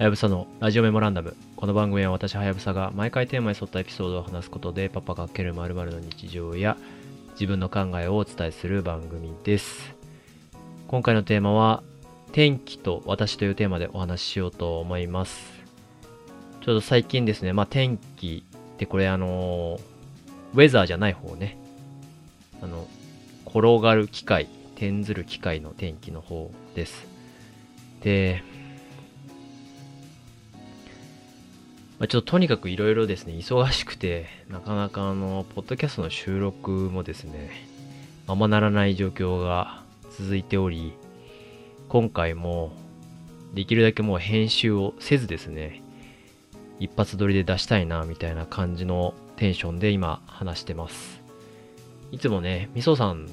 はやぶさのラジオメモランダム。この番組は私、はやぶさが毎回テーマに沿ったエピソードを話すことで、パパがける〇〇の日常や自分の考えをお伝えする番組です。今回のテーマは、天気と私というテーマでお話ししようと思います。ちょうど最近ですね、まあ天気ってこれあのウェザーじゃない方ね。あの、転がる機械、転ずる機械の天気の方です。で、まあ、ちょっととにかくいろいろですね、忙しくて、なかなかあの、ポッドキャストの収録もですね、ままならない状況が続いており、今回も、できるだけもう編集をせずですね、一発撮りで出したいな、みたいな感じのテンションで今話してます。いつもね、みそさん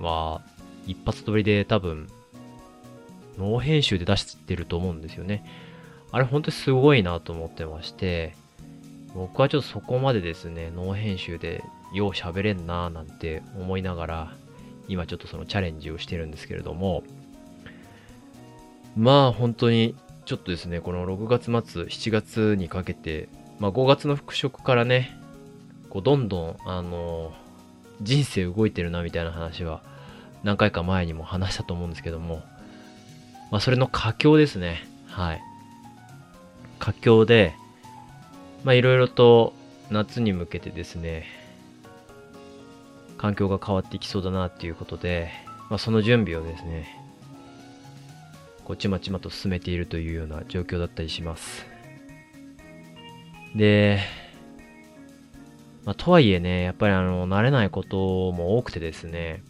は一発撮りで多分、ノー編集で出してると思うんですよね。あれ本当にすごいなと思ってまして、僕はちょっとそこまでですね、ノー編集でよう喋れんなーなんて思いながら、今ちょっとそのチャレンジをしてるんですけれども、まあ本当にちょっとですね、この6月末、7月にかけて、まあ5月の復職からね、こうどんどん、あの人生動いてるなみたいな話は何回か前にも話したと思うんですけども、まあそれの佳境ですね。はい。佳境で、まあいろいろと夏に向けてですね、環境が変わっていきそうだなっていうことで、まあその準備をですね、こうちまちまと進めているというような状況だったりします。で、まあとはいえね、やっぱりあの、慣れないことも多くてですね、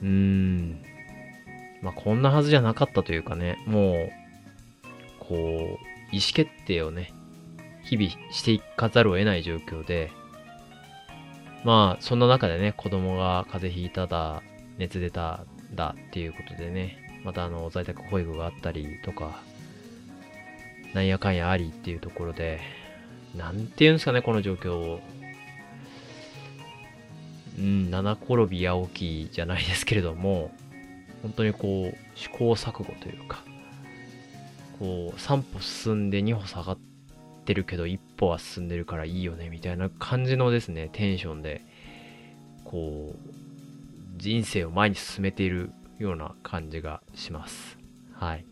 うーん、まあこんなはずじゃなかったというかね、もう、こう、意思決定をね、日々していかざるを得ない状況で、まあ、そんな中でね、子供が風邪ひいただ、熱出ただっていうことでね、またあの、在宅保育があったりとか、なんやかんやありっていうところで、なんていうんですかね、この状況を。うん、七転び八起きじゃないですけれども、本当にこう、試行錯誤というか、こう、3歩進んで2歩下がってるけど、1歩は進んでるからいいよね、みたいな感じのですね、テンションで、こう、人生を前に進めているような感じがします。はい。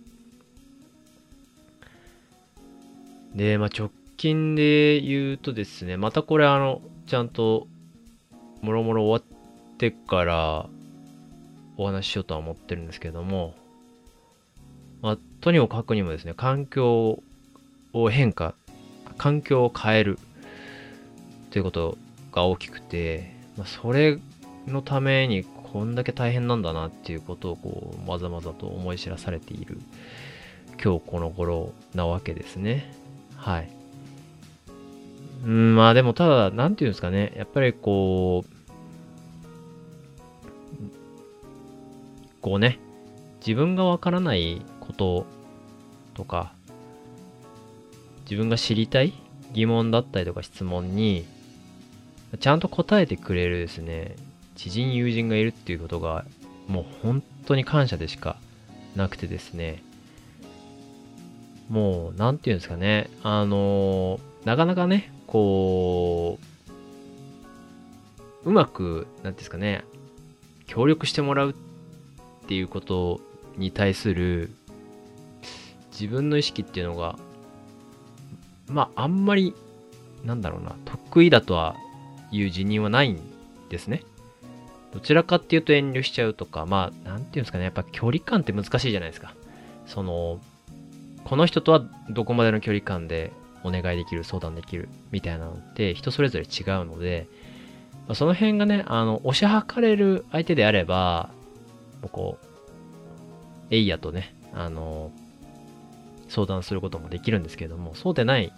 で、まあ、直近で言うとですね、またこれあの、ちゃんと、もろもろ終わってから、お話ししようとは思ってるんですけども、とにもかくにもですね、環境を変化、環境を変えるということが大きくて、まあ、それのためにこんだけ大変なんだなっていうことをこう、まざまざと思い知らされている今日この頃なわけですね。はい。うん、まあでもただ、なんていうんですかね、やっぱりこう、こうね、自分がわからないこととか、自分が知りたい疑問だったりとか質問に、ちゃんと答えてくれるですね、知人友人がいるっていうことが、もう本当に感謝でしかなくてですね、もう、なんていうんですかね、あのなかなかね、こう、うまく、なんていうんですかね、協力してもらうっていうことに対する自分の意識っていうのが、まあ、あんまり、なんだろうな、得意だとはいう辞任はないんですね。どちらかっていうと遠慮しちゃうとか、まあ、なんていうんですかね、やっぱ距離感って難しいじゃないですか。その、この人とはどこまでの距離感でお願いできる、相談できる、みたいなのって人それぞれ違うので、まあ、その辺がね、あの、押し量れる相手であれば、こう、えいやとね、あの、相談することもできるんですけれども、そうでない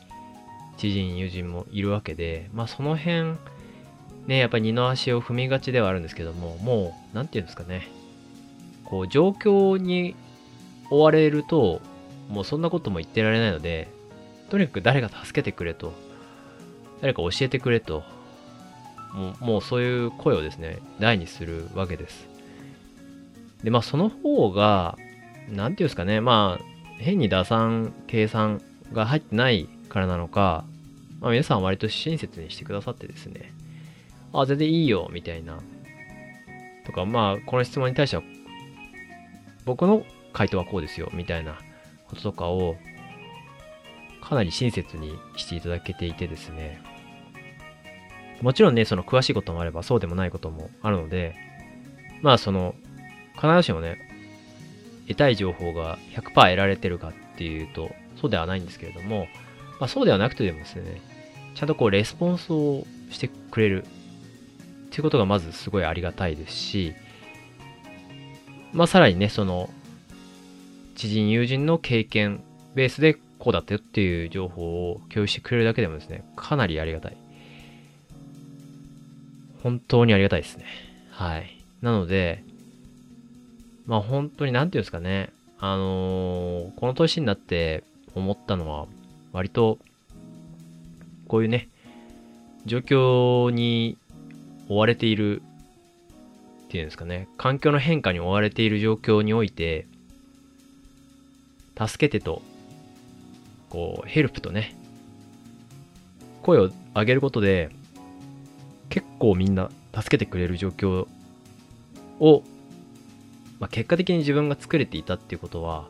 知人、友人もいるわけで、まあその辺、ね、やっぱり二の足を踏みがちではあるんですけども、もう、なんていうんですかね、こう、状況に追われると、もうそんなことも言ってられないので、とにかく誰か助けてくれと、誰か教えてくれと、もうもうそういう声をですね、大にするわけです。で、まあその方が、なんていうんですかね、まあ、変に打算、計算が入ってないからなのか、まあ、皆さん割と親切にしてくださってですね、あ、全然いいよ、みたいな。とか、まあ、この質問に対しては、僕の回答はこうですよ、みたいなこととかを、かなり親切にしていただけていてですね、もちろんね、その詳しいこともあれば、そうでもないこともあるので、まあ、その、必ずしもね、得たい情報が100%得られてるかっていうと、そうではないんですけれども、まあ、そうではなくてでもですね、ちゃんとこうレスポンスをしてくれるっていうことがまずすごいありがたいですし、まあさらにね、その、知人友人の経験ベースでこうだったよっていう情報を共有してくれるだけでもですね、かなりありがたい。本当にありがたいですね。はい。なので、まあ本当になんていうんですかね、あのー、この年になって思ったのは、割と、こういうね、状況に追われているっていうんですかね、環境の変化に追われている状況において、助けてと、こう、ヘルプとね、声を上げることで、結構みんな助けてくれる状況を、まあ、結果的に自分が作れていたっていうことは、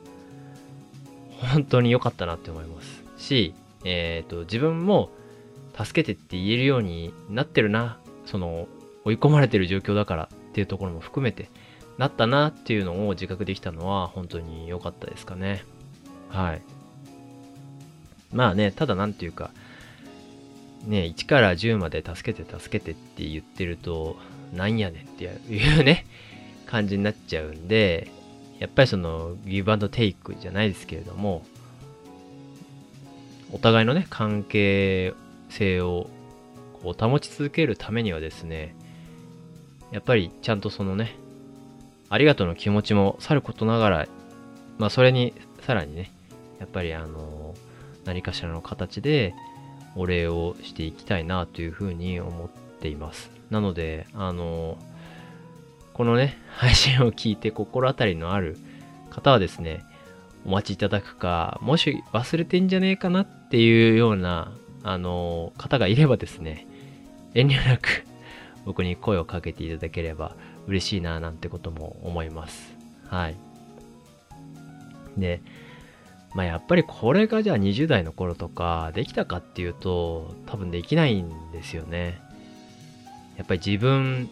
本当に良かったなって思います。し、えっ、ー、と、自分も助けてって言えるようになってるな、その、追い込まれてる状況だからっていうところも含めて、なったなっていうのを自覚できたのは本当に良かったですかね。はい。まあね、ただなんていうか、ね、1から10まで助けて助けてって言ってると、なんやねんっていうね、感じになっちゃうんで、やっぱりその、ギブアンドテイクじゃないですけれども、お互いのね、関係性をこう保ち続けるためにはですね、やっぱりちゃんとそのね、ありがとうの気持ちもさることながら、まあそれにさらにね、やっぱりあの、何かしらの形でお礼をしていきたいなというふうに思っています。なので、あの、このね、配信を聞いて心当たりのある方はですね、お待ちいただくか、もし忘れてんじゃねえかなっていうような、あの、方がいればですね、遠慮なく 僕に声をかけていただければ嬉しいななんてことも思います。はい。で、まあやっぱりこれがじゃあ20代の頃とかできたかっていうと多分できないんですよね。やっぱり自分、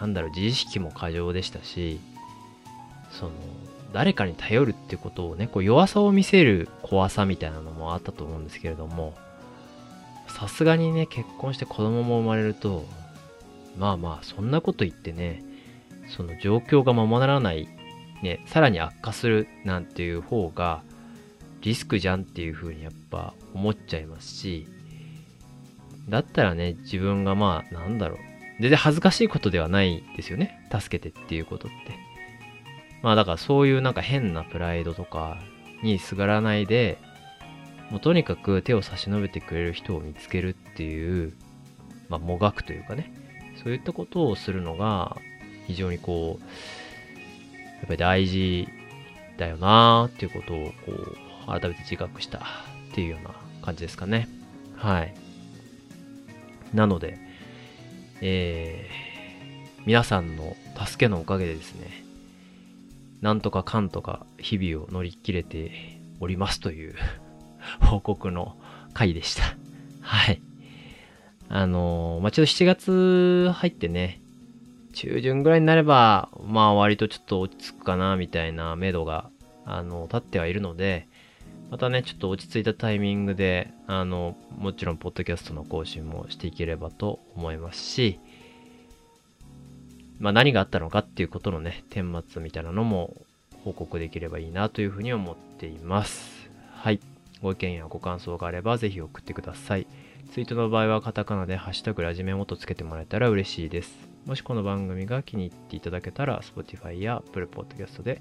なんだろう、自意識も過剰でしたし、その、誰かに頼るってことをね、こう弱さを見せる怖さみたいなのもあったと思うんですけれども、さすがにね、結婚して子供も生まれると、まあまあ、そんなこと言ってね、その状況がままならない、ね、さらに悪化するなんていう方が、リスクじゃんっていう風にやっぱ思っちゃいますし、だったらね、自分がまあ、なんだろう、全然恥ずかしいことではないですよね。助けてっていうことって。まあだからそういうなんか変なプライドとかにすがらないで、もうとにかく手を差し伸べてくれる人を見つけるっていう、まあもがくというかね、そういったことをするのが非常にこう、やっぱり大事だよなーっていうことをこう、改めて自覚したっていうような感じですかね。はい。なので、えー、皆さんの助けのおかげでですね、なんとかかんとか日々を乗り切れておりますという 報告の回でした。はい。あのー、まあ、ちょっと7月入ってね、中旬ぐらいになれば、まあ割とちょっと落ち着くかな、みたいな目処が、あの、立ってはいるので、またね、ちょっと落ち着いたタイミングで、あの、もちろん、ポッドキャストの更新もしていければと思いますし、まあ、何があったのかっていうことのね、顛末みたいなのも報告できればいいなというふうに思っています。はい。ご意見やご感想があればぜひ送ってください。ツイートの場合はカタカナでハッシュタグラジメモとつけてもらえたら嬉しいです。もしこの番組が気に入っていただけたら Spotify や Apple Podcast で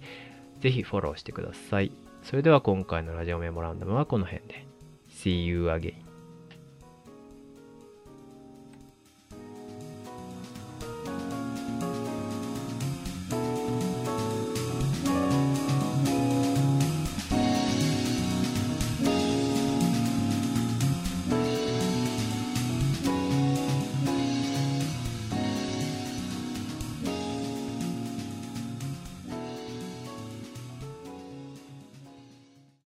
ぜひフォローしてください。それでは今回のラジオメモランダムはこの辺で。See you again.